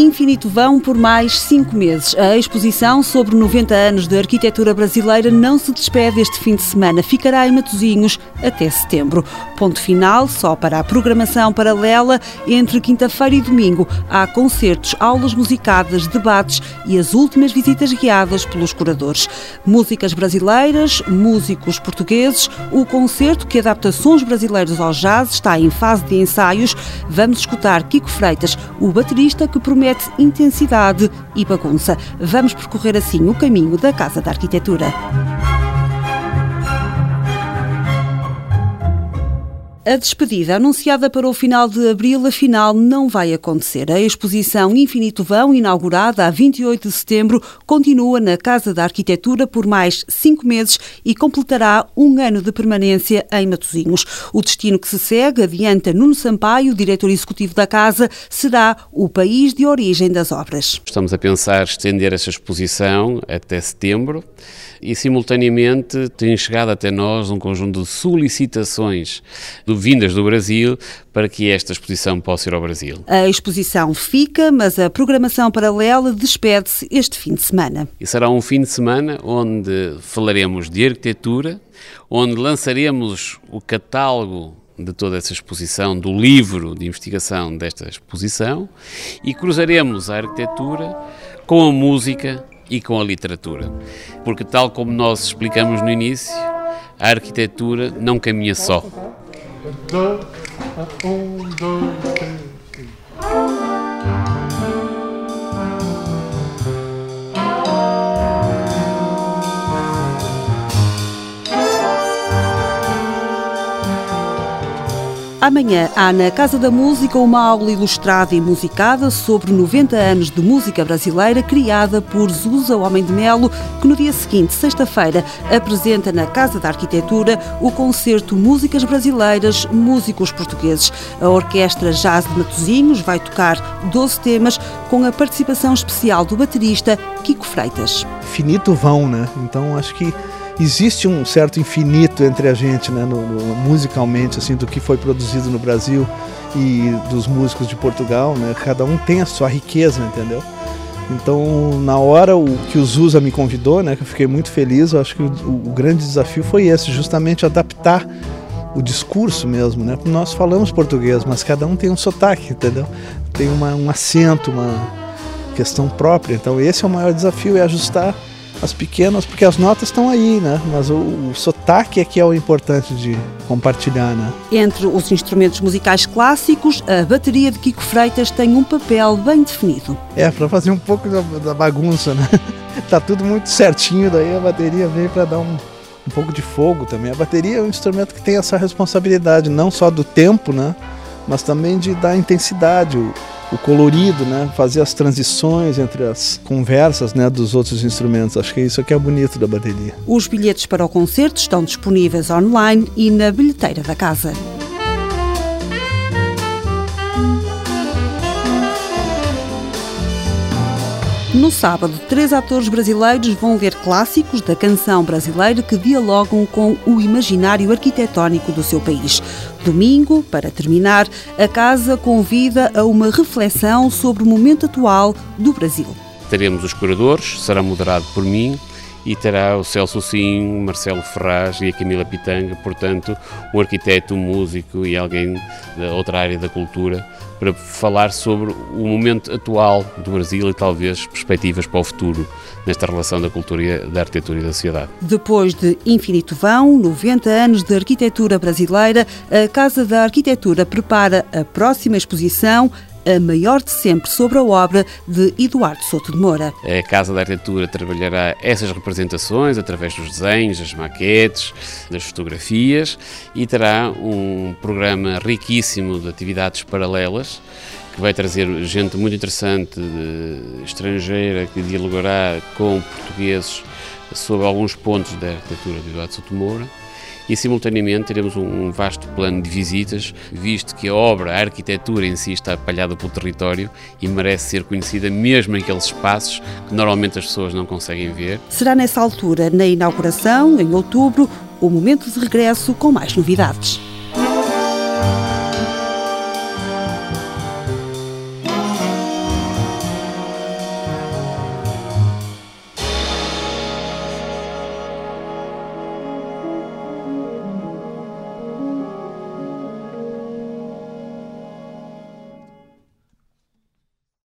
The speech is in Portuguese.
Infinito Vão por mais cinco meses. A exposição sobre 90 anos de arquitetura brasileira não se despede este fim de semana. Ficará em Matosinhos até setembro. Ponto final só para a programação paralela entre quinta-feira e domingo. Há concertos, aulas musicadas, debates e as últimas visitas guiadas pelos curadores. Músicas brasileiras, músicos portugueses, o concerto que adapta sons brasileiros ao jazz está em fase de ensaios. Vamos escutar Kiko Freitas, o baterista que promete intensidade e bagunça. Vamos percorrer assim o caminho da Casa da Arquitetura. A despedida, anunciada para o final de abril, afinal não vai acontecer. A exposição Infinito Vão, inaugurada a 28 de setembro, continua na Casa da Arquitetura por mais cinco meses e completará um ano de permanência em Matosinhos. O destino que se segue, adianta Nuno Sampaio, diretor executivo da Casa, será o país de origem das obras. Estamos a pensar estender essa exposição até setembro e, simultaneamente, tem chegado até nós um conjunto de solicitações do, vindas do Brasil para que esta exposição possa ir ao Brasil. A exposição fica, mas a programação paralela despede-se este fim de semana. E será um fim de semana onde falaremos de arquitetura, onde lançaremos o catálogo de toda essa exposição, do livro de investigação desta exposição, e cruzaremos a arquitetura com a música e com a literatura. Porque, tal como nós explicamos no início, a arquitetura não caminha só. Um, dois, três, Amanhã há na Casa da Música uma aula ilustrada e musicada sobre 90 anos de música brasileira criada por Zusa Homem de Melo, que no dia seguinte, sexta-feira, apresenta na Casa da Arquitetura o concerto Músicas Brasileiras, Músicos Portugueses. A Orquestra Jazz de Matosinhos vai tocar 12 temas com a participação especial do baterista Kiko Freitas. Finito vão, né? Então acho que existe um certo infinito entre a gente, né, no, no, musicalmente, assim, do que foi produzido no Brasil e dos músicos de Portugal, né? Cada um tem a sua riqueza, entendeu? Então, na hora o, que o Zusa me convidou, né, que eu fiquei muito feliz, eu acho que o, o grande desafio foi esse, justamente adaptar o discurso mesmo, né? Nós falamos português, mas cada um tem um sotaque, entendeu? Tem uma, um acento, uma questão própria. Então, esse é o maior desafio, é ajustar as pequenas, porque as notas estão aí, né? Mas o, o sotaque é que é o importante de compartilhar, né? Entre os instrumentos musicais clássicos, a bateria de Kiko Freitas tem um papel bem definido. É, para fazer um pouco da, da, bagunça, né? tá tudo muito certinho, daí a bateria veio para dar um, um pouco de fogo também. A bateria é um instrumento que tem essa responsabilidade, não só do tempo, né? Mas também de dar intensidade. O, colorido, né? Fazer as transições entre as conversas, né, dos outros instrumentos. Acho que isso aqui é bonito da bateria. Os bilhetes para o concerto estão disponíveis online e na bilheteira da casa. No sábado, três atores brasileiros vão ver clássicos da canção brasileira que dialogam com o imaginário arquitetónico do seu país. Domingo, para terminar, a casa convida a uma reflexão sobre o momento atual do Brasil. Teremos os curadores, será moderado por mim, e terá o Celso Sim, Marcelo Ferraz e a Camila Pitanga, portanto, um arquiteto, um músico e alguém da outra área da cultura para falar sobre o momento atual do Brasil e talvez perspectivas para o futuro nesta relação da cultura, da arquitetura e da sociedade. Depois de Infinito Vão, 90 anos de arquitetura brasileira, a Casa da Arquitetura prepara a próxima exposição a maior de sempre sobre a obra de Eduardo Souto de Moura. A Casa da Arquitetura trabalhará essas representações através dos desenhos, das maquetes, das fotografias e terá um programa riquíssimo de atividades paralelas que vai trazer gente muito interessante, estrangeira, que dialogará com portugueses sobre alguns pontos da arquitetura de Eduardo Souto de Moura e simultaneamente teremos um vasto plano de visitas, visto que a obra, a arquitetura em si está espalhada pelo território e merece ser conhecida mesmo em aqueles espaços que normalmente as pessoas não conseguem ver. Será nessa altura, na inauguração, em outubro, o momento de regresso com mais novidades.